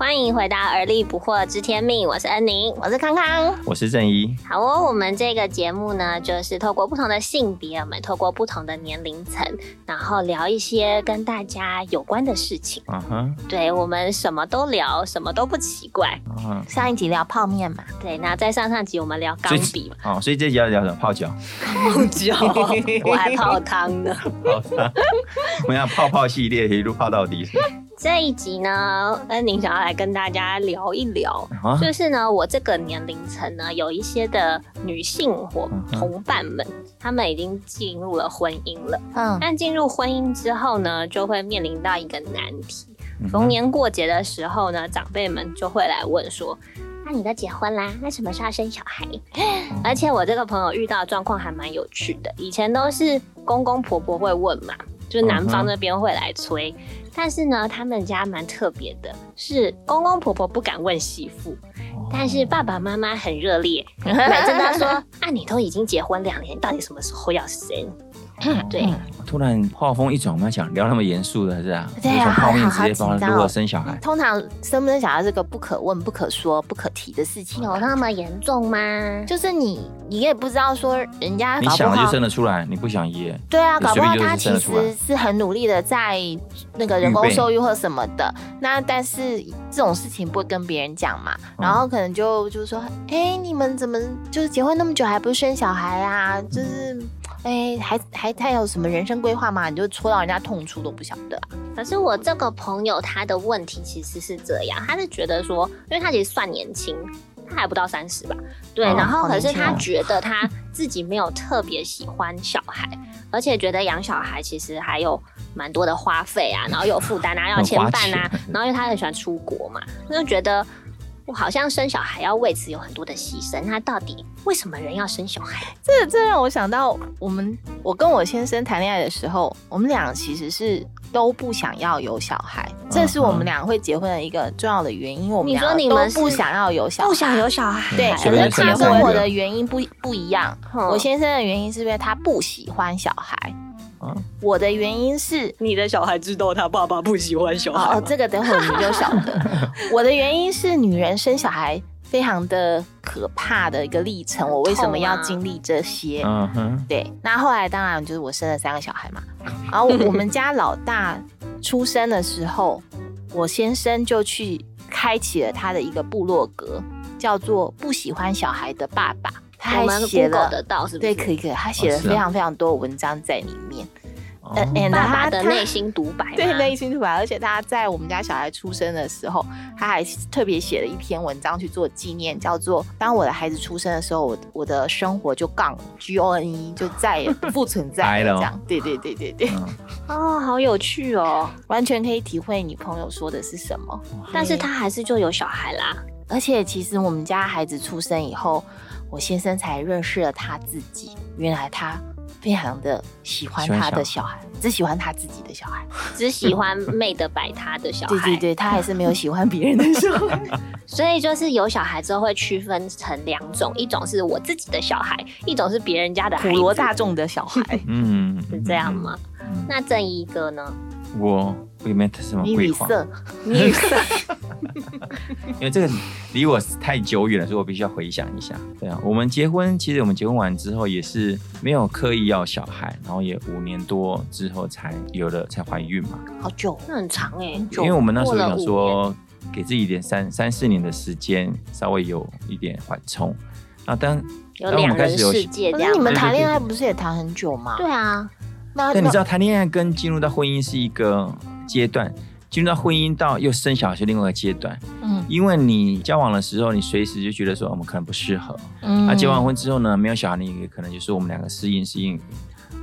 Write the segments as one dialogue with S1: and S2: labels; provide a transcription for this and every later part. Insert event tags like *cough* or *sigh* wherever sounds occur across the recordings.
S1: 欢迎回到《而立不惑知天命》，我是恩宁，
S2: 我是康康，
S3: 我是正一。
S1: 好哦，我们这个节目呢，就是透过不同的性别，我们透过不同的年龄层，然后聊一些跟大家有关的事情。嗯哼，对我们什么都聊，什么都不奇怪。
S2: 嗯，上一集聊泡面嘛，
S1: 对，那在上上集我们聊钢笔
S3: 嘛。哦，所以这集要聊什么？泡脚。
S1: 泡脚，*laughs* 我还泡汤呢。*laughs*
S3: 泡汤，*laughs* 我们要泡泡系列，一路泡到底。
S1: 这一集呢，恩宁想要来跟大家聊一聊，就是呢，我这个年龄层呢，有一些的女性伙同伴们，她们已经进入了婚姻了。嗯，但进入婚姻之后呢，就会面临到一个难题。逢年过节的时候呢，长辈们就会来问说：“那你都结婚啦？那什么时候生小孩？”而且我这个朋友遇到状况还蛮有趣的，以前都是公公婆婆会问嘛，就是男方那边会来催。但是呢，他们家蛮特别的，是公公婆婆不敢问媳妇，但是爸爸妈妈很热烈，反正他说：“啊，你都已经结婚两年，到底什么时候要生？”对，
S3: 突然话风一转，我们要讲聊那么严肃的是啊，
S2: 对啊，
S3: 泡面直接 *laughs* 帮如何生小孩。
S2: 通常生不生小孩是个不可问、不可说、不可提的事情，
S1: 有那么严重吗？
S2: 就是你，你也不知道说人家
S3: 你想就生得出来，你不想也
S2: 对啊，搞不好他其实是很努力的在那个人工受孕或什么的。那但是这种事情不会跟别人讲嘛，然后可能就就是说，哎，你们怎么就是结婚那么久还不生小孩啊？就是。哎，还还他有什么人生规划吗？你就戳到人家痛处都不晓得啊。
S1: 可是我这个朋友他的问题其实是这样，他是觉得说，因为他其实算年轻，他还不到三十吧，对。然后可是他觉得他自己没有特别喜欢小孩，而且觉得养小孩其实还有蛮多的花费啊，然后有负担啊，*laughs* 要牵绊啊。然后因为他很喜欢出国嘛，他就觉得。好像生小孩要为此有很多的牺牲，那到底为什么人要生小孩？
S2: 这这让我想到，我们我跟我先生谈恋爱的时候，我们俩其实是都不想要有小孩，这是我们俩会结婚的一个重要的原因。我们俩都不想要有小孩，
S1: 不想有小孩。
S2: 对，可是他跟我的原因不不一样。我先生的原因是因为他不喜欢小孩。我的原因是
S1: 你的小孩知道他爸爸不喜欢小孩
S2: 哦，这个等会儿你就晓得。*laughs* 我的原因是女人生小孩非常的可怕的一个历程，我为什么要经历这些？嗯哼，对。那后来当然就是我生了三个小孩嘛，然后我们家老大出生的时候，我先生就去开启了他的一个部落格，叫做“不喜欢小孩的爸爸”。他还写了
S1: 得到是
S2: 对，可以可以，他写了非常非常多文章在里面。
S1: 嗯，爸爸的内心独白，
S2: 对内心独白，而且他在我们家小孩出生的时候，他还特别写了一篇文章去做纪念，叫做“当我的孩子出生的时候，我我的生活就杠 G O N E 就再也不复存在了”。这样，对对对对对。
S1: 哦，好有趣哦，
S2: 完全可以体会你朋友说的是什么。
S1: 但是他还是就有小孩啦，
S2: 而且其实我们家孩子出生以后。我先生才认识了他自己，原来他非常的喜欢他的小孩，只喜欢他自己的小孩，*laughs*
S1: 只喜欢妹的摆他的小孩。
S2: 对对对，他还是没有喜欢别人的小孩。*laughs* *laughs*
S1: 所以就是有小孩之后会区分成两种，一种是我自己的小孩，一种是别人家的普
S2: 罗大众的小孩。
S1: 嗯，是这样吗？那正一哥呢？
S3: 我。里面什么
S2: 规划？*laughs*
S3: 因为这个离我太久远了，所以我必须要回想一下。对啊，我们结婚，其实我们结婚完之后也是没有刻意要小孩，然后也五年多之后才有了，才怀孕嘛。
S2: 好久，
S1: 那很长哎。
S3: 因为我们那时候想说，给自己一点三三四年的时间，稍微有一点缓冲。那当
S1: 当我们开始有，可
S2: 是你们谈恋爱不是也谈很久吗？
S1: 对啊，
S3: 那你知道谈恋爱跟进入到婚姻是一个。阶段进入到婚姻到又生小孩是另外一个阶段，嗯，因为你交往的时候，你随时就觉得说我们可能不适合，嗯，那结完婚之后呢，没有小孩，你也可能就是我们两个适应适应，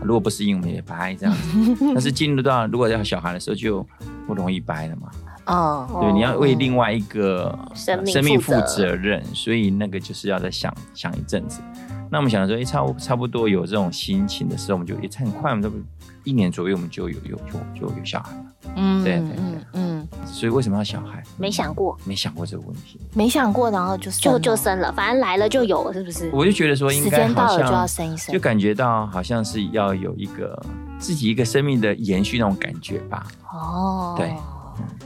S3: 如果不适应，我们也掰这样子。*laughs* 但是进入到如果要小孩的时候，就不容易掰了嘛，哦，对，你要为另外一个
S1: 生命负
S3: 责任，所以那个就是要再想想一阵子。那我们想说，哎，差差不多有这种心情的时候，我们就也很快，我们都一年左右，我们就有有有就有小孩了。嗯，对对对，嗯。所以为什么要小孩？
S1: 没想过，
S3: 没想过这个问题，
S2: 没想过，然后就
S1: 就就生了，反正来了就有了，是不是？
S3: 我就觉得说，
S2: 时间到了就要生一生，
S3: 就感觉到好像是要有一个自己一个生命的延续那种感觉吧。哦，对。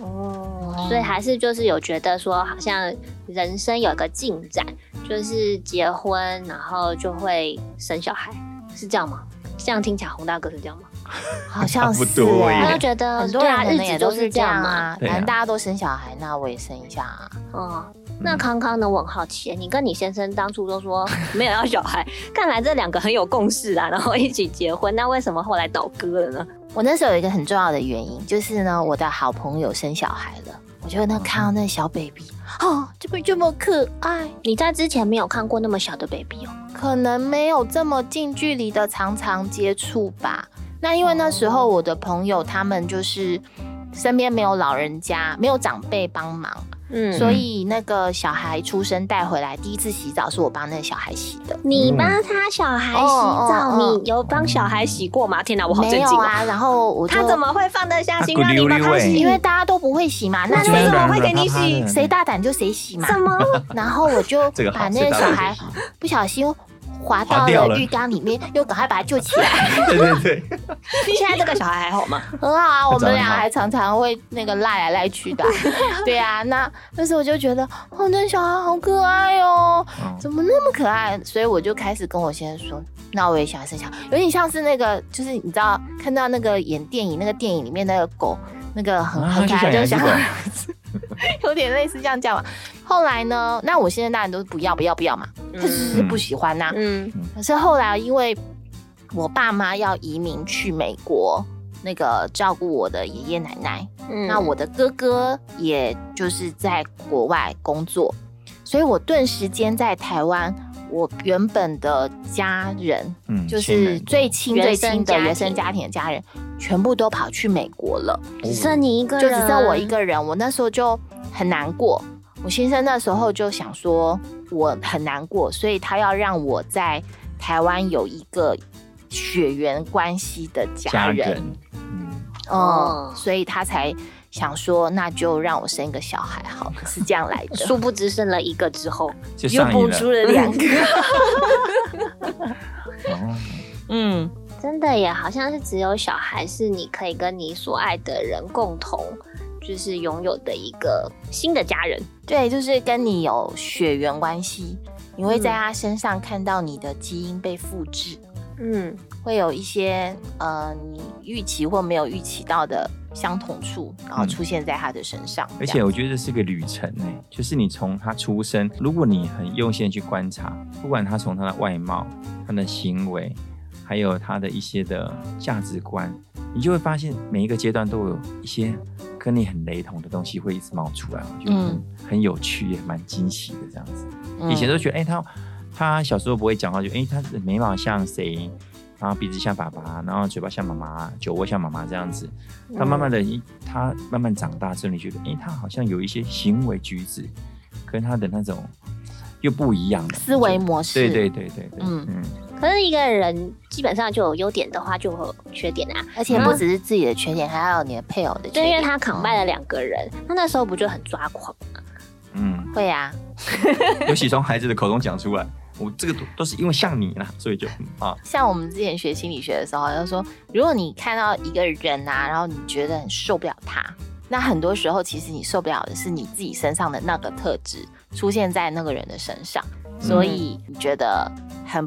S1: 哦，所以还是就是有觉得说，好像人生有个进展，就是结婚，然后就会生小孩，是这样吗？这样听起来，洪大哥是这样吗？
S2: 好像是，
S1: 他就觉得很多人日子都是这样
S2: 啊。反正大家都生小孩，那我也生一下啊。
S1: 哦，那康康呢？我很好奇，你跟你先生当初都说 *laughs* 没有要小孩，*laughs* 看来这两个很有共识啊，然后一起结婚。那为什么后来倒戈了呢？
S2: 我那时候有一个很重要的原因，就是呢，我的好朋友生小孩了，我就那看到那小 baby，哦，这么这么可爱？
S1: 你在之前没有看过那么小的 baby 哦？
S2: 可能没有这么近距离的常常接触吧。那因为那时候我的朋友他们就是身边没有老人家，没有长辈帮忙。嗯，所以那个小孩出生带回来，第一次洗澡是我帮那个小孩洗的。
S1: 你帮他小孩洗澡，你有帮小孩洗过吗？天哪，我好震惊
S2: 啊！然后我
S1: 他怎么会放得下心让你帮他洗？
S2: 因为大家都不会洗嘛，
S1: 那为什么会给你洗？
S2: 谁大胆就谁洗嘛。
S1: 什么？
S2: 然后我就把那个小孩不小心。滑到了浴缸里面，又赶快把他救起来。
S3: 对 *laughs* 对对，*laughs*
S1: 现在这个小孩还好吗？
S2: 很好啊，我们俩还常常会那个赖来赖去的。*laughs* 对啊，那那时候我就觉得，哦，那小孩好可爱哦，怎么那么可爱？所以我就开始跟我先生说，那我也想生小孩，有点像是那个，就是你知道看到那个演电影那个电影里面那个狗，那个很很可爱，就想。*laughs* 有点类似这样叫嘛。后来呢？那我现在当然都是不要不要不要嘛，他就是不喜欢呐。嗯。可是后来因为我爸妈要移民去美国，那个照顾我的爷爷奶奶。嗯。那我的哥哥也就是在国外工作，所以我顿时间在台湾，我原本的家人，嗯，就是最亲最亲的原生家庭的家人。全部都跑去美国了，
S1: 只剩你一个
S2: 人，就只剩我一个人。我那时候就很难过。我先生那时候就想说，我很难过，所以他要让我在台湾有一个血缘关系的家人。嗯，哦，所以他才想说，那就让我生一个小孩好，是这样来的。*laughs*
S1: 殊不知生了一个之后，
S3: 又
S2: 补出了两个。*laughs* *laughs*
S1: 嗯。真的也好像是只有小孩是你可以跟你所爱的人共同，就是拥有的一个新的家人。
S2: 对，就是跟你有血缘关系，你会在他身上看到你的基因被复制。嗯，会有一些呃你预期或没有预期到的相同处，然后出现在他的身上。
S3: 而且我觉得这是个旅程呢，就是你从他出生，如果你很用心去观察，不管他从他的外貌、他的行为。还有他的一些的价值观，你就会发现每一个阶段都有一些跟你很雷同的东西会一直冒出来，我觉得很有趣，也蛮惊喜的这样子。以前都觉得，哎，他他小时候不会讲话，就哎，他的眉毛像谁，然后鼻子像爸爸，然后嘴巴像妈妈，酒窝像妈妈这样子。他慢慢的，他慢慢长大之后，你觉得，哎，他好像有一些行为举止跟他的那种又不一样的
S2: 思维模式。
S3: 对对对对对，嗯
S1: 嗯。可是一个人基本上就有优点的话，就会有缺点啊，
S2: 而且不只是自己的缺点，还要有你的配偶的缺点。
S1: 因为他扛败了两个人，他那时候不就很抓狂吗？
S2: 嗯，会啊。*laughs*
S3: 尤其从孩子的口中讲出来，我这个都都是因为像你啦，所以就啊。
S2: 像我们之前学心理学的时候，就说如果你看到一个人啊，然后你觉得很受不了他，那很多时候其实你受不了的是你自己身上的那个特质出现在那个人的身上，所以你觉得很。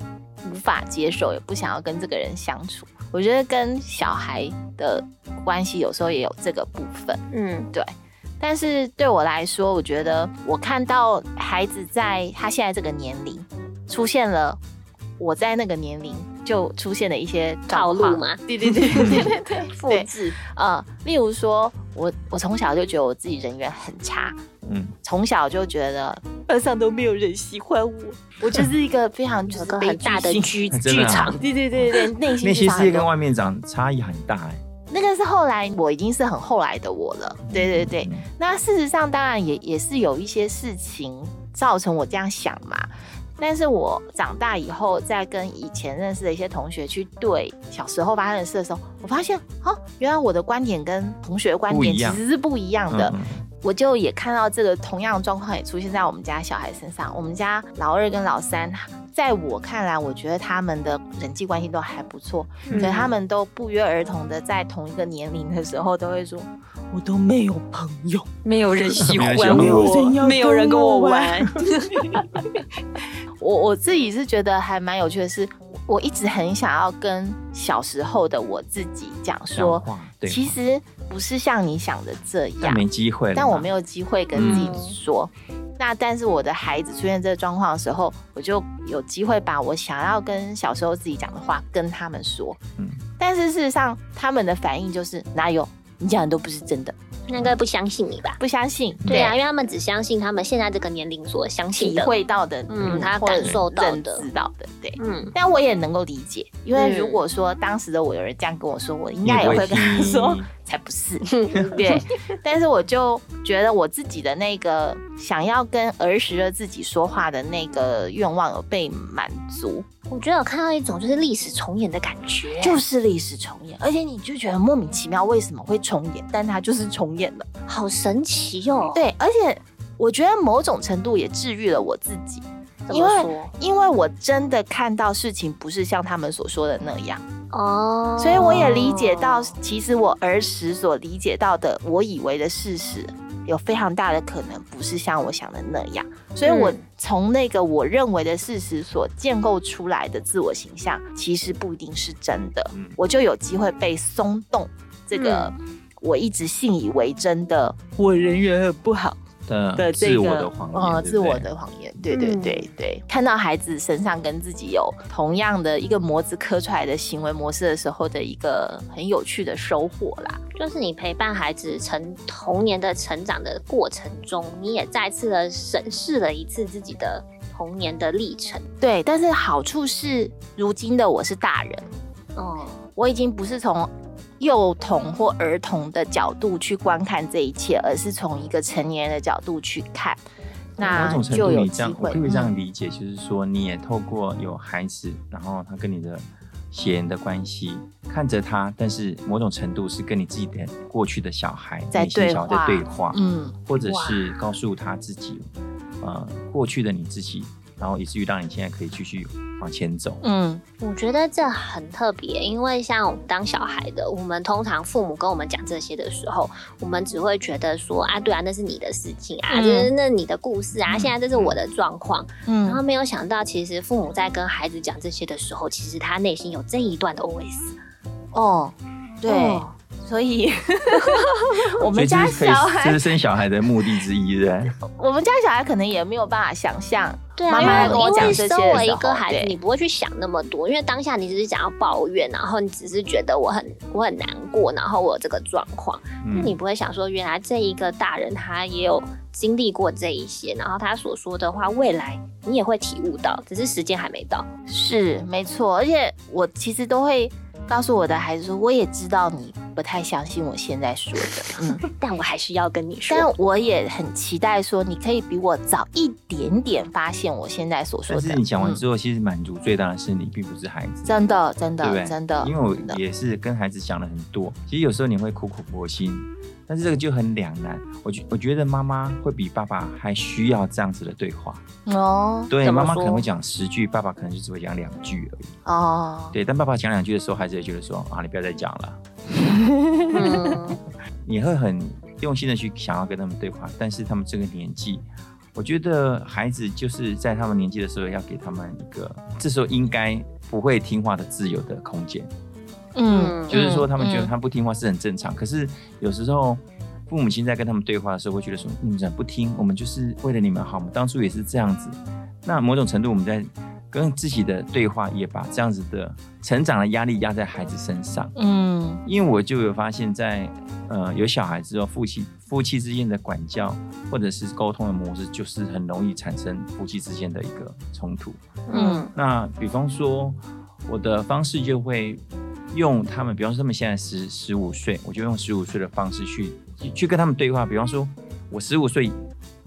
S2: 无法接受，也不想要跟这个人相处。我觉得跟小孩的关系有时候也有这个部分，嗯，对。但是对我来说，我觉得我看到孩子在他现在这个年龄出现了，我在那个年龄就出现了一些
S1: 套路嘛，
S2: 对对对 *laughs* 对对对，
S1: 复制。
S2: 啊。例如说，我我从小就觉得我自己人缘很差。嗯，从小就觉得班上都没有人喜欢我，我就是一个非常就是
S1: 很大的剧剧场，
S2: 对对对对，*laughs* 内心
S3: 内心世界跟外面长差异很大哎。
S2: 那个是后来我已经是很后来的我了。对对对，那事实上当然也也是有一些事情造成我这样想嘛。但是我长大以后，在跟以前认识的一些同学去对小时候发生的事的时候，我发现，哦，原来我的观点跟同学的观点其实是不一样的。我就也看到这个同样的状况也出现在我们家小孩身上。我们家老二跟老三，在我看来，我觉得他们的人际关系都还不错，可他们都不约而同的在同一个年龄的时候都会说。我都没有朋友，
S1: 没有人喜欢我，没有人跟我玩。*laughs*
S2: 我我自己是觉得还蛮有趣的，是我一直很想要跟小时候的我自己讲说，其实不是像你想的这样，
S3: 没机会，
S2: 但我没有机会跟自己说。那但是我的孩子出现这个状况的时候，我就有机会把我想要跟小时候自己讲的话跟他们说。嗯，但是事实上他们的反应就是哪有。你讲的都不是真的，
S1: 应该不相信你吧？
S2: 不相信，
S1: 对啊，因为他们只相信他们现在这个年龄所相信、
S2: 体会到的，
S1: 嗯，他感受到的、
S2: 知道的，对，嗯。但我也能够理解，因为如果说当时的我有人这样跟我说，我应该也会跟他说。才不是，*laughs* 对，但是我就觉得我自己的那个想要跟儿时的自己说话的那个愿望有被满足。
S1: 我觉得我看到一种就是历史重演的感觉，
S2: 就是历史重演，而且你就觉得莫名其妙为什么会重演，但它就是重演了，
S1: 好神奇哟。
S2: 对，而且我觉得某种程度也治愈了我自己，因为因为我真的看到事情不是像他们所说的那样。哦，所以我也理解到，其实我儿时所理解到的，我以为的事实，有非常大的可能不是像我想的那样。所以，我从那个我认为的事实所建构出来的自我形象，其实不一定是真的。我就有机会被松动，这个我一直信以为真的，我人缘很不好。
S3: 的自我的谎言，
S2: 自我的谎言，对对对对。看到孩子身上跟自己有同样的一个模子刻出来的行为模式的时候的一个很有趣的收获啦，
S1: 就是你陪伴孩子成童年的成长的过程中，你也再次的审视了一次自己的童年的历程。
S2: 对，但是好处是，如今的我是大人，哦，我已经不是从。幼童或儿童的角度去观看这一切，而是从一个成年人的角度去看，那就有机会。
S3: 可以这样理解，就是说，你也透过有孩子，然后他跟你的血缘的关系，看着他，但是某种程度是跟你自己的过去的小孩
S2: 在对
S3: 话，嗯，或者是告诉他自己，呃，过去的你自己。然后以至于让你现在可以继续往前走。嗯，
S1: 我觉得这很特别，因为像我们当小孩的，我们通常父母跟我们讲这些的时候，我们只会觉得说啊，对啊，那是你的事情啊，这是那你的故事啊，现在这是我的状况。嗯，然后没有想到，其实父母在跟孩子讲这些的时候，其实他内心有这一段的 OS。
S2: 哦，对。所以，*laughs* 我们家小孩
S3: 这是生小孩的目的之一，对 *laughs*
S2: 我们家小孩可能也没有办法想象，
S1: 对啊，因为因为身为一个孩子，你不会去想那么多，因为当下你只是想要抱怨，然后你只是觉得我很我很难过，然后我有这个状况，那你不会想说，原来这一个大人他也有经历过这一些，然后他所说的话，未来你也会体悟到，只是时间还没到。
S2: 是没错，而且我其实都会。告诉我的孩子说，我也知道你不太相信我现在说的，
S1: 嗯，*laughs* 但我还是要跟你说。
S2: 但我也很期待说，你可以比我早一点点发现我现在所说的。
S3: 但是你讲完之后，其实满足最大的是你，并不是孩子。
S2: 真的，真的，真的。
S3: 因为我也是跟孩子讲了很多，其实有时候你会苦口婆心。但是这个就很两难，我觉我觉得妈妈会比爸爸还需要这样子的对话哦。对，妈妈可能会讲十句，爸爸可能就只会讲两句而已哦。对，但爸爸讲两句的时候，孩子也觉得说啊，你不要再讲了。*laughs* 你会很用心的去想要跟他们对话，但是他们这个年纪，我觉得孩子就是在他们年纪的时候，要给他们一个这时候应该不会听话的自由的空间。嗯，就是说他们觉得他不听话是很正常，可是有时候父母亲在跟他们对话的时候，会觉得说你们怎么不听？我们就是为了你们好，我们当初也是这样子。那某种程度我们在跟自己的对话，也把这样子的成长的压力压在孩子身上。嗯，因为我就有发现，在呃有小孩之后，夫妻夫妻之间的管教或者是沟通的模式，就是很容易产生夫妻之间的一个冲突。嗯，那比方说我的方式就会。用他们，比方说他们现在十十五岁，我就用十五岁的方式去去跟他们对话。比方说，我十五岁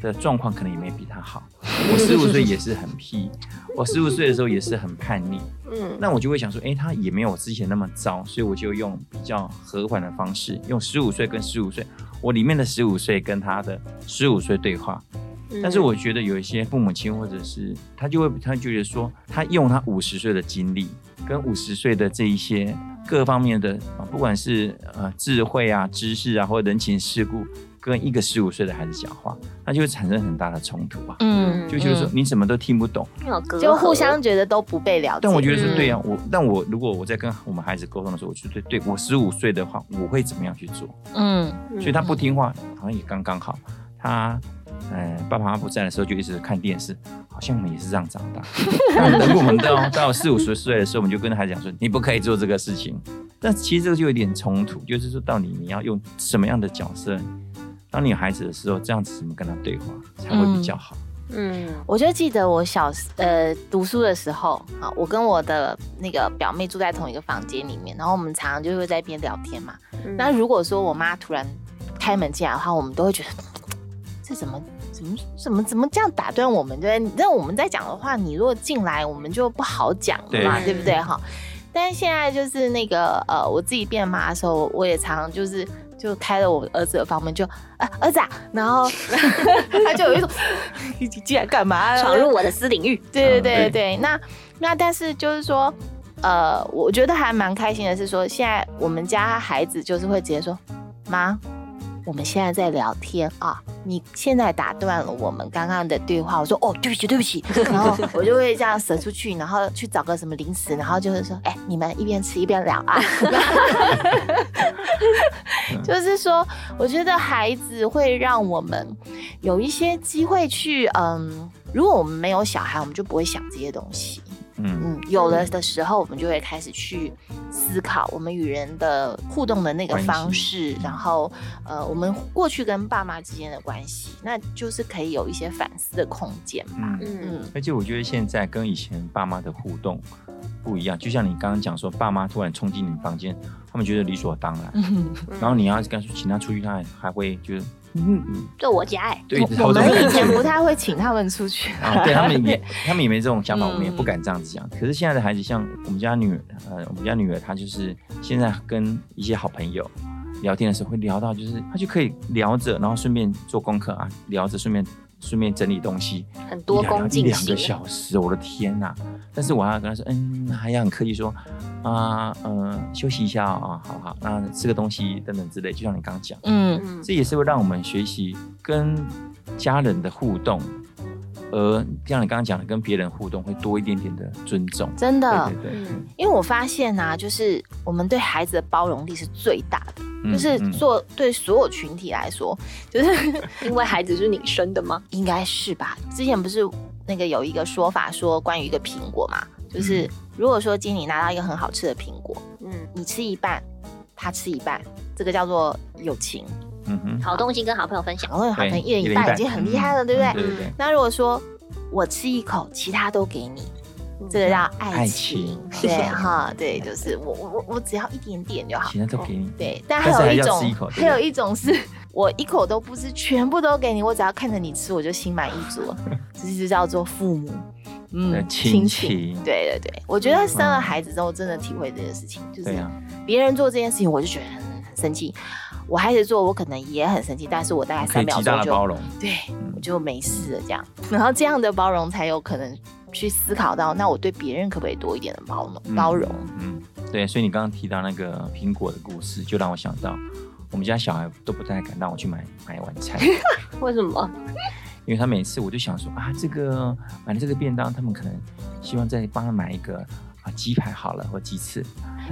S3: 的状况可能也没比他好，*laughs* 我十五岁也是很屁，我十五岁的时候也是很叛逆。嗯，那我就会想说，哎，他也没有我之前那么糟，所以我就用比较和缓的方式，用十五岁跟十五岁，我里面的十五岁跟他的十五岁对话。但是我觉得有一些父母亲或者是他就会他觉得说，他用他五十岁的经历跟五十岁的这一些各方面的啊，不管是呃智慧啊、知识啊，或者人情世故，跟一个十五岁的孩子讲话，那就会产生很大的冲突啊。嗯，就就是说你什么都听不懂，
S2: 就互相觉得都不被了解。
S3: 但我觉得是对啊，我但我如果我在跟我们孩子沟通的时候，我就对对我十五岁的话，我会怎么样去做？嗯，所以他不听话，好像也刚刚好。他。嗯，爸爸妈妈不在的时候就一直看电视，好像我们也是这样长大。*laughs* 等我们到到四五十岁的时候，我们就跟孩子讲说，你不可以做这个事情。但其实这个就有点冲突，就是说到底你要用什么样的角色？当你有孩子的时候，这样子怎么跟他对话才会比较好？
S2: 嗯，我就记得我小呃读书的时候啊，我跟我的那个表妹住在同一个房间里面，然后我们常常就会在一边聊天嘛。那如果说我妈突然开门进来的话，我们都会觉得这怎么？怎么怎么怎么这样打断我们？对，那我们在讲的话，你如果进来，我们就不好讲了嘛，对不对？哈。但是现在就是那个呃，我自己变妈的时候，我也常常就是就开了我儿子的房门，就啊儿子，啊，*laughs* 然后 *laughs* 他就有一种你进来干嘛？
S1: 闯入我的私领域？
S2: 对对对对。那那但是就是说，呃，我觉得还蛮开心的是说，现在我们家孩子就是会直接说妈。我们现在在聊天啊，你现在打断了我们刚刚的对话。我说哦，对不起，对不起。然后我就会这样舍出去，然后去找个什么零食，然后就是说，哎，你们一边吃一边聊啊。*laughs* 就是说，我觉得孩子会让我们有一些机会去，嗯，如果我们没有小孩，我们就不会想这些东西。嗯嗯，有了的时候，我们就会开始去思考我们与人的互动的那个方式，然后呃，我们过去跟爸妈之间的关系，那就是可以有一些反思的空间嘛。
S3: 嗯嗯，而且我觉得现在跟以前爸妈的互动不一样，就像你刚刚讲说，爸妈突然冲进你房间，他们觉得理所当然，然后你要跟请他出去，他还还会觉得。
S1: 嗯嗯，就我家哎，
S3: 对，
S2: 我们以前不太会请他们出去 *laughs*
S3: 啊，对他们也，*laughs* 他们也没这种想法，我们也不敢这样子讲。可是现在的孩子，像我们家女儿，呃，我们家女儿，她就是现在跟一些好朋友聊天的时候，会聊到，就是她就可以聊着，然后顺便做功课啊，聊着顺便。顺便整理东西，
S1: 很多工进
S3: 两个小时，我的天呐！但是我还要跟他说，嗯，还要很客气说，啊，嗯，休息一下啊，好好，那吃个东西等等之类，就像你刚刚讲，嗯，这也是会让我们学习跟家人的互动。而像你刚刚讲的，跟别人互动会多一点点的尊重，
S2: 真的，对对对。因为我发现啊，就是我们对孩子的包容力是最大的，就是做对所有群体来说，*laughs* 就是
S1: 因为孩子是你生的吗？*laughs*
S2: 应该是吧。之前不是那个有一个说法说关于一个苹果嘛，就是如果说今天你拿到一个很好吃的苹果，嗯，你吃一半，他吃一半，这个叫做友情。
S1: 嗯哼，好东西跟好朋友分享，
S2: 好朋友好朋友一人一半已经很厉害了，对不对？
S3: 对对对。
S2: 那如果说我吃一口，其他都给你，这个叫爱情，对哈，*laughs* 对，就是我我我我只要一点点就好，
S3: 其他都给你。
S2: 对，但还有一种，还有一种是我一口都不吃，全部都给你，我只要看着你吃，我就心满意足。*laughs* 这就叫做父母，
S3: 嗯，亲情。
S2: 对对对，我觉得生了孩子之后，真的体会这件事情，就是别人做这件事情，我就觉得很生气。我孩子做，我可能也很生气，但是我大概三秒钟就包容对，我就没事了这样。然后这样的包容才有可能去思考到，那我对别人可不可以多一点的包容？包容，嗯，
S3: 对。所以你刚刚提到那个苹果的故事，就让我想到我们家小孩都不太敢让我去买买晚餐。*laughs*
S1: 为什么？
S3: 因为他每次我就想说啊，这个买了这个便当，他们可能希望再帮他买一个啊。鸡排好了，或鸡翅，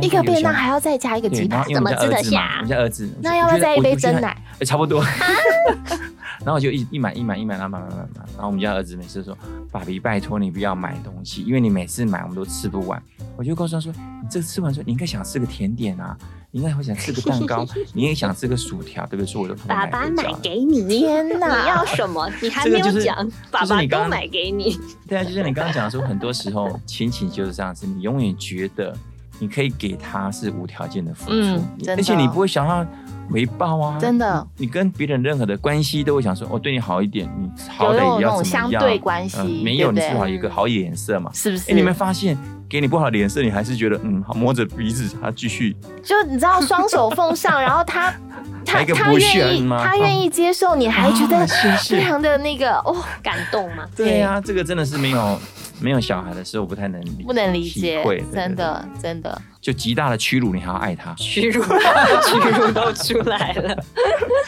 S2: 一个便当还要再加一个鸡排，
S3: 怎么
S1: 吃得下？
S3: 我们家儿子，
S2: 那要不要再一杯真奶？
S3: 哎，差不多。*laughs* 然后我就一一买一买一买，然后买买买买。然后我们家儿子每次说：“爸比，拜托你不要买东西，因为你每次买我们都吃不完。”我就告诉他说：“你这吃完之后，你应该想吃个甜点啊，*laughs* 你应该会想吃个蛋糕，你也想吃个薯条，对不对？”说我都
S1: 爸爸买给你，天哪！你要什么？*laughs* 你还没有讲，爸爸都买给你。*laughs*
S3: 对啊，就像你刚刚讲的说，很多时候亲情就是这样子，你永远觉得你可以给他是无条件的付出，而且你不会想要回报啊，
S2: 真的。
S3: 你跟别人任何的关系都会想说，我对你好一点，你好歹也要怎么样？
S2: 相对关系
S3: 没有，你至少一个好脸色嘛，
S2: 是不是？
S3: 哎，你们发现给你不好的脸色，你还是觉得嗯，摸着鼻子他继续，
S2: 就你知道双手奉上，然后他。*laughs* 他他愿意，他愿意接受，你还觉得非常的那个哦，
S1: 感动吗？
S3: 对呀，这个真的是没有没有小孩的时候不太能理
S2: 不能理解，真的真的
S3: 就极大的屈辱，你还要爱他，
S1: 屈辱 *laughs* 屈辱都出来了。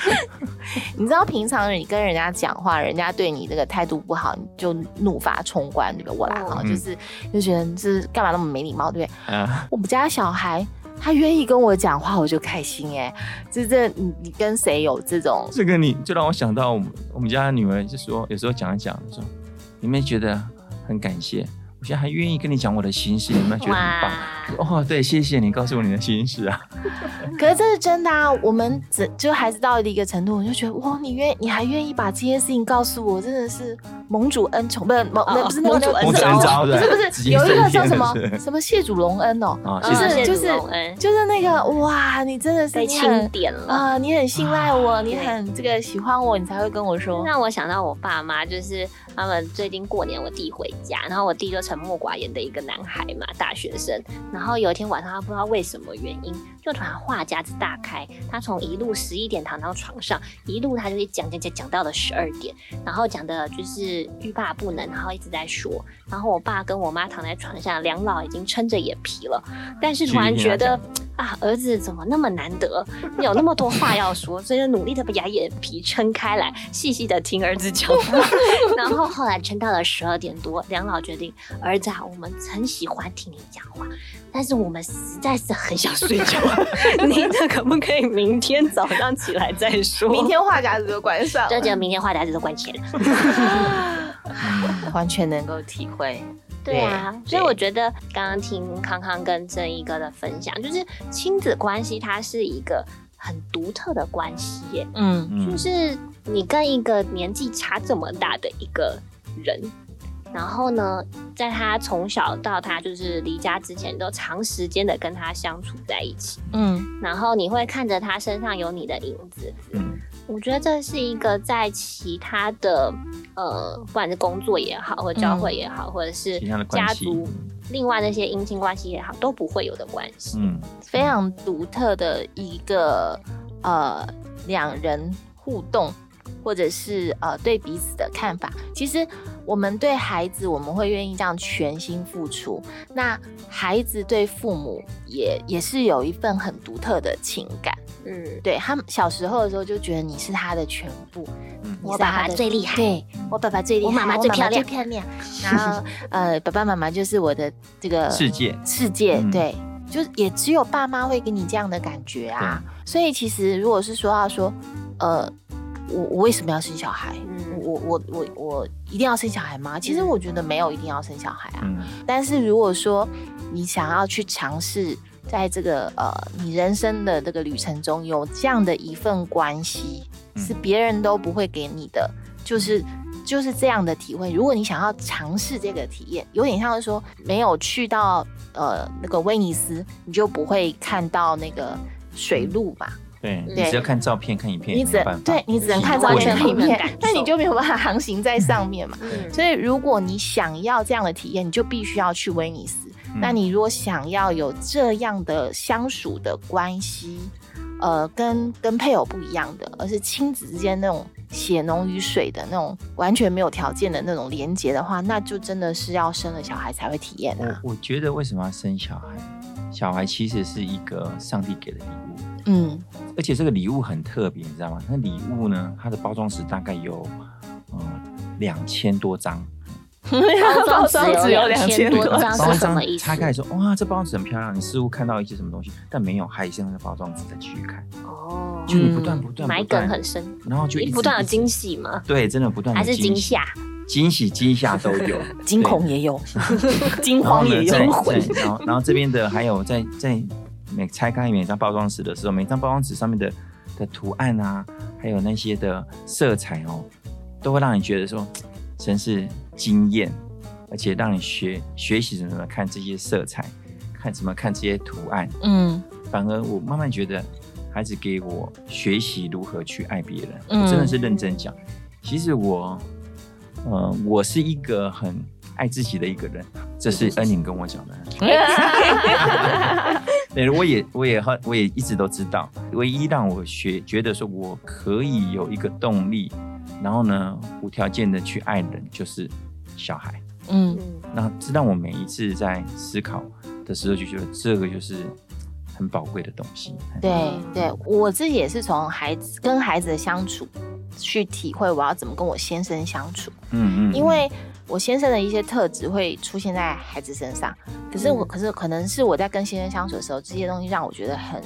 S1: *laughs*
S2: 你知道平常你跟人家讲话，人家对你这个态度不好，你就怒发冲冠，对个我来哈，就是就觉得是干嘛那么没礼貌，对不对？我们家小孩。他愿意跟我讲话，我就开心哎。就这，你你跟谁有这种？
S3: 这个你就让我想到我们我们家的女儿，就说有时候讲一讲，说你们觉得很感谢。我现在还愿意跟你讲我的心事，你们觉得很棒哦。对，谢谢你告诉我你的心事啊。*laughs*
S2: 可是这是真的啊，我们只就还是到了一个程度，我就觉得哇，你愿你还愿意把这些事情告诉我，真的是盟主恩宠，不是盟不是
S3: 盟主
S2: 恩
S3: 招，
S2: 不是不是有一个叫什么什么谢主隆恩哦，就是就是就是那个哇，你真的是
S1: 被钦点了
S2: 啊，你很信赖我，你很这个喜欢我，你才会跟我说。
S1: 让我想到我爸妈，就是他们最近过年，我弟回家，然后我弟就。沉默寡言的一个男孩嘛，大学生。然后有一天晚上，他不知道为什么原因，就突然话匣子大开。他从一路十一点躺到床上，一路他就讲讲讲讲到了十二点，然后讲的就是欲罢不能，然后一直在说。然后我爸跟我妈躺在床上，两老已经撑着眼皮了，但是突然觉得。啊，儿子怎么那么难得，有那么多话要说，所以就努力的把牙眼皮撑开来，细细的听儿子讲话。*laughs* 然后后来撑到了十二点多，两老决定，儿子啊，我们很喜欢听你讲话，但是我们实在是很想睡觉，*laughs* 你这可不可以明天早上起来再说？
S2: 明天话匣子都关上，
S1: 就觉得明天话匣子都关起
S2: 来，*laughs* 完全能够体会。
S1: 对啊，所以我觉得刚刚听康康跟正一哥的分享，就是亲子关系它是一个很独特的关系耶。嗯，就是你跟一个年纪差这么大的一个人，然后呢，在他从小到他就是离家之前，都长时间的跟他相处在一起。嗯，然后你会看着他身上有你的影子。嗯。我觉得这是一个在其他的呃，不管是工作也好，或教会也好，或者是家族另外那些姻亲关系也好，都不会有的关系。嗯，
S2: 非常独特的一个呃两人互动，或者是呃对彼此的看法。其实我们对孩子，我们会愿意这样全心付出。那孩子对父母也也是有一份很独特的情感。嗯，对他们小时候的时候就觉得你是他的全部，嗯
S1: 我爸爸最厉害，
S2: 对我爸爸最厉害，我
S1: 妈妈最漂亮，
S2: 最漂亮。然后呃，爸爸妈妈就是我的这个
S3: 世界，
S2: 世界对，就也只有爸妈会给你这样的感觉啊。所以其实如果是说要说，呃，我我为什么要生小孩？我我我我一定要生小孩吗？其实我觉得没有一定要生小孩啊。但是如果说你想要去尝试。在这个呃，你人生的这个旅程中，有这样的一份关系，是别人都不会给你的，就是就是这样的体会。如果你想要尝试这个体验，有点像是说没有去到呃那个威尼斯，你就不会看到那个水路嘛。
S3: 对，你只要看照片、看影片，
S2: 你只对你只能看照片、看影片，但你就没有办法航行在上面嘛。所以，如果你想要这样的体验，你就必须要去威尼斯。那你如果想要有这样的相处的关系，呃，跟跟配偶不一样的，而是亲子之间那种血浓于水的那种完全没有条件的那种连接的话，那就真的是要生了小孩才会体验
S3: 啊。我我觉得为什么要生小孩？小孩其实是一个上帝给的礼物，嗯，而且这个礼物很特别，你知道吗？那礼物呢，它的包装纸大概有嗯两千多张。*laughs*
S1: 包装纸有两千多张，是什么意思？
S3: 拆开说，哇，这包装纸很漂亮，你似乎看到一些什么东西，但没有，还是那个包装纸再继续看。哦，就你不断不断
S1: 埋梗很深，
S3: 然后就
S1: 不断有惊喜吗？
S3: 对，真的不断
S1: 还是惊吓，
S3: 惊喜惊吓都有，*laughs*
S2: 惊恐也有，*laughs* 惊慌也有。然
S3: 后然后这边的还有在在每拆开每张包装纸的时候，每张包装纸上面的的图案啊，还有那些的色彩哦，都会让你觉得说。真是惊艳，而且让你学学习怎么看这些色彩，看怎么看这些图案，嗯，反而我慢慢觉得，孩子给我学习如何去爱别人，我真的是认真讲。其实我，呃，我是一个很爱自己的一个人，这是恩宁跟我讲的。对，我也，我也很我也一直都知道，唯一让我学觉得说我可以有一个动力，然后呢，无条件的去爱人，就是小孩。嗯，那这让我每一次在思考的时候，就觉得这个就是很宝贵的东西。
S2: 对，对我自己也是从孩子跟孩子的相处去体会，我要怎么跟我先生相处。嗯嗯，因为我先生的一些特质会出现在孩子身上，可是我，可是可能是我在跟先生相处的时候，这些东西让我觉得很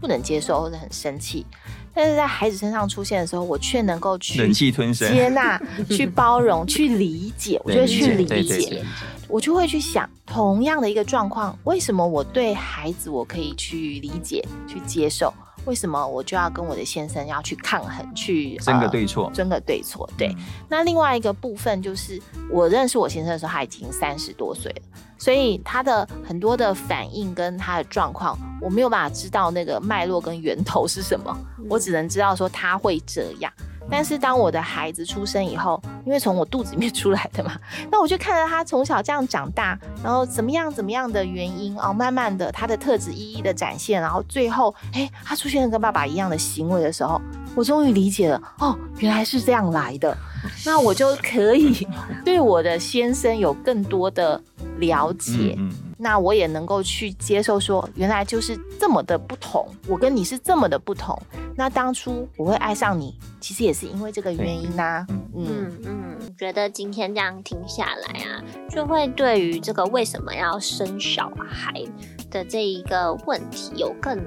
S2: 不能接受或者很生气。但是在孩子身上出现的时候，我却能够去
S3: 忍气吞声、
S2: 接纳、*laughs* 去包容、去理解。我就会去理解，我就会去想，同样的一个状况，为什么我对孩子我可以去理解、去接受？为什么我就要跟我的先生要去抗衡、去
S3: 争个对错？
S2: 争个对错。对。那另外一个部分就是，我认识我先生的时候，他已经三十多岁了。所以他的很多的反应跟他的状况，我没有办法知道那个脉络跟源头是什么，我只能知道说他会这样。但是当我的孩子出生以后，因为从我肚子里面 *laughs* 出来的嘛，那我就看着他从小这样长大，然后怎么样怎么样的原因哦，慢慢的他的特质一一的展现，然后最后哎，他出现了跟爸爸一样的行为的时候，我终于理解了哦，原来是这样来的，那我就可以 *laughs* 对我的先生有更多的。了解，那我也能够去接受，说原来就是这么的不同，我跟你是这么的不同。那当初我会爱上你，其实也是因为这个原因呐。
S1: 嗯嗯，觉得今天这样听下来啊，就会对于这个为什么要生小孩的这一个问题有更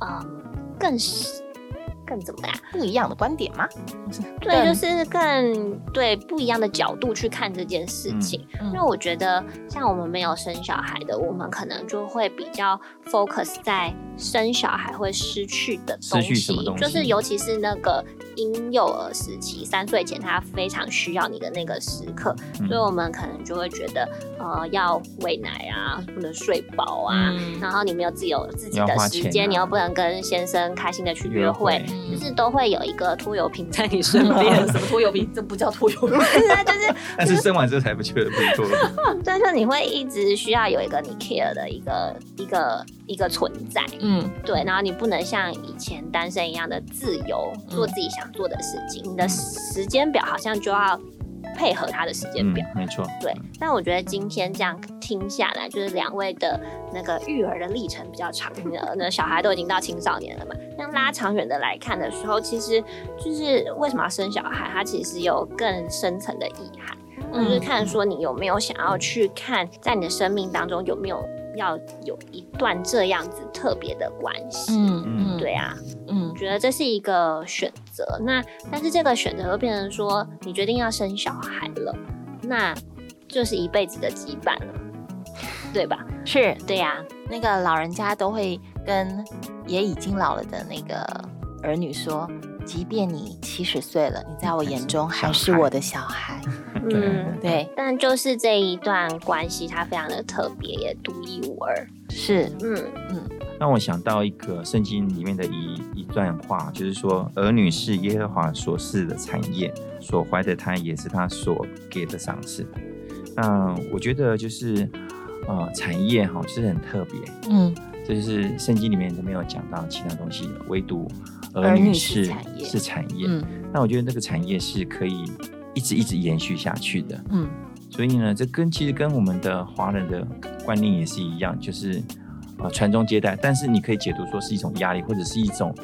S1: 啊更。更怎么样？
S2: 不一样的观点吗？
S1: 对，就是更对不一样的角度去看这件事情。因为我觉得，像我们没有生小孩的，我们可能就会比较 focus 在生小孩会失去的东西，就是尤其是那个。婴幼儿时期，三岁前他非常需要你的那个时刻，所以我们可能就会觉得，呃，要喂奶啊，不能睡饱啊，然后你没有自由自己的时间，你又不能跟先生开心的去约会，就是都会有一个拖油瓶在你身边。*laughs*
S2: 什么拖油瓶？这不叫拖油瓶，
S1: 就是。*laughs*
S3: 但是生完之后才不觉得不拖。
S1: 对，*laughs* 就你会一直需要有一个你 care 的一个一个一个存在。嗯，对，然后你不能像以前单身一样的自由，做自己想。做的事情，你的时间表好像就要配合他的时间表，
S3: 没错。
S1: 对，但我觉得今天这样听下来，就是两位的那个育儿的历程比较长，那小孩都已经到青少年了嘛。*laughs* 那拉长远的来看的时候，其实就是为什么要生小孩，它其实有更深层的意涵，就是看说你有没有想要去看，在你的生命当中有没有。要有一段这样子特别的关系，嗯嗯，对啊，嗯，觉得这是一个选择。那但是这个选择又变成说，你决定要生小孩了，那就是一辈子的羁绊了，对吧？
S2: 是
S1: 对呀，
S2: 那个老人家都会跟也已经老了的那个儿女说。即便你七十岁了，你在我眼中还是我的小孩。
S1: 嗯，*laughs* 对。但就是这一段关系，它非常的特别，也独一无二。
S2: 是，嗯
S3: 嗯。让我想到一个圣经里面的一一段话，就是说，儿女是耶和华所赐的产业，所怀的胎也是他所给的赏赐。那我觉得就是，呃，产业哈，其实很特别。嗯，这就是圣经里面都没有讲到其他东西，唯独。儿女是是产业，那我觉得那个产业是可以一直一直延续下去的。嗯，所以呢，这跟其实跟我们的华人的观念也是一样，就是。啊，传宗接代，但是你可以解读说是一种压力，或者是一种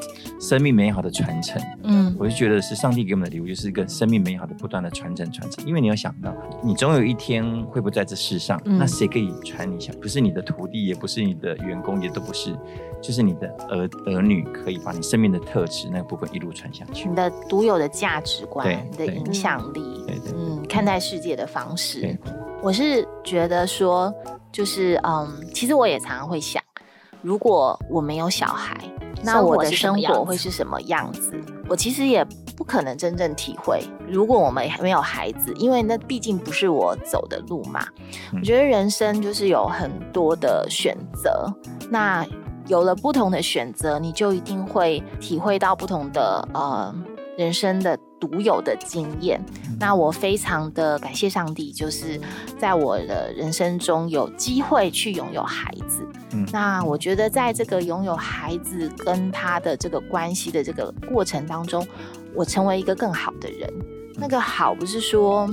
S3: 生命美好的传承。嗯，我就觉得是上帝给我们的礼物，就是一个生命美好的不断的传承传承。因为你要想到，你总有一天会不在这世上，那谁可以传你下？不是你的徒弟，也不是你的员工，也都不是，就是你的儿儿女可以把你生命的特质那个部分一路传下去。
S2: 你的独有的价值观，
S3: 你
S2: 的影响力，
S3: 对对，
S2: 嗯，看待世界的方式。我是觉得说，就是嗯，其实我也常常会想。如果我没有小孩，那我的生活会是什么样子？我其实也不可能真正体会如果我们没有孩子，因为那毕竟不是我走的路嘛。我觉得人生就是有很多的选择，那有了不同的选择，你就一定会体会到不同的呃人生的独有的经验。那我非常的感谢上帝，就是在我的人生中有机会去拥有孩子。那我觉得在这个拥有孩子跟他的这个关系的这个过程当中，我成为一个更好的人。那个好不是说，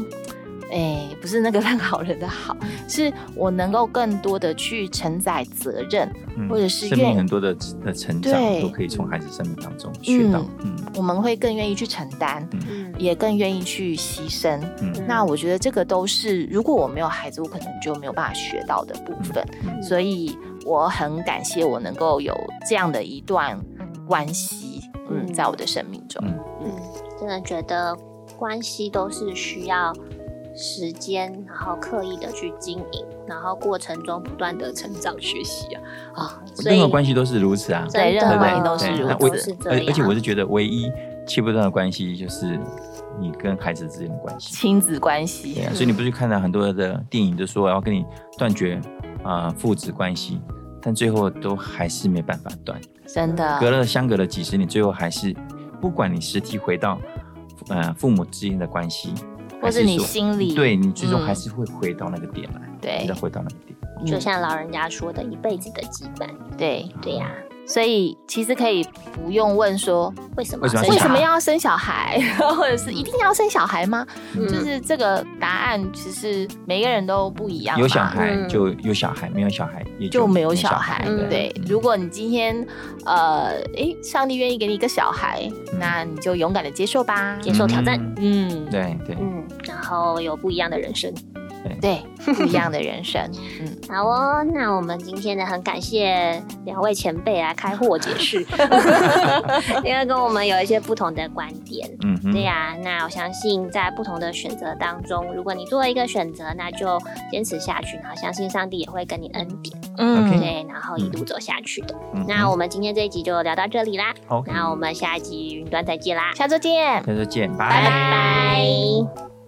S2: 哎，不是那个烂好人的好，是我能够更多的去承载责任，或者是
S3: 生命很多的的成长都可以从孩子生命当中学到。
S2: 嗯，我们会更愿意去承担，嗯，也更愿意去牺牲。嗯，那我觉得这个都是如果我没有孩子，我可能就没有办法学到的部分。所以我很感谢我能够有这样的一段关系，嗯，在我的生命中，
S1: 嗯，真的觉得。关系都是需要时间，然后刻意的去经营，然后过程中不断的成长学习啊啊！
S3: 任何关系都是如此啊，
S2: 对，任何关系都是如此。
S1: 而
S3: 而且我是觉得，唯一切不断的关系就是你跟孩子之间的关系，
S2: 亲子关系。
S3: 对啊，所以你不是看到很多的电影，就说要跟你断绝啊父子关系，但最后都还是没办法断，
S2: 真的，
S3: 隔了相隔了几十年，最后还是不管你实体回到。呃，父母之间的关系，
S2: 或是你心里，
S3: 对你最终还是会回到那个点来，
S2: 对，
S3: 再回到那个点，
S1: 就像老人家说的，一辈子的羁绊，
S2: 对，
S1: 对呀。
S2: 所以其实可以不用问说
S1: 为什么
S2: 为什么要生小孩，*laughs* 或者是一定要生小孩吗？就是这个答案，其实每个人都不一样。
S3: 有小孩就有小孩，没有小孩也
S2: 就没有小孩。对，如果你今天呃，哎，上帝愿意给你一个小孩，那你就勇敢的接受吧，
S1: 接受挑战。
S3: 嗯，对对，
S1: 嗯，然后有不一样的人生。
S2: 对，不一样的人生。*laughs*
S1: 嗯，好哦，那我们今天呢，很感谢两位前辈来开货解释，*laughs* 因为跟我们有一些不同的观点。嗯，对呀，那我相信在不同的选择当中，如果你做了一个选择，那就坚持下去，然后相信上帝也会跟你恩典。嗯，对，然后一路走下去的。那我们今天这一集就聊到这里啦。
S3: 好，
S1: 那我们下一集云端再见啦，
S2: 下周见，
S3: 下周见，
S1: 拜拜。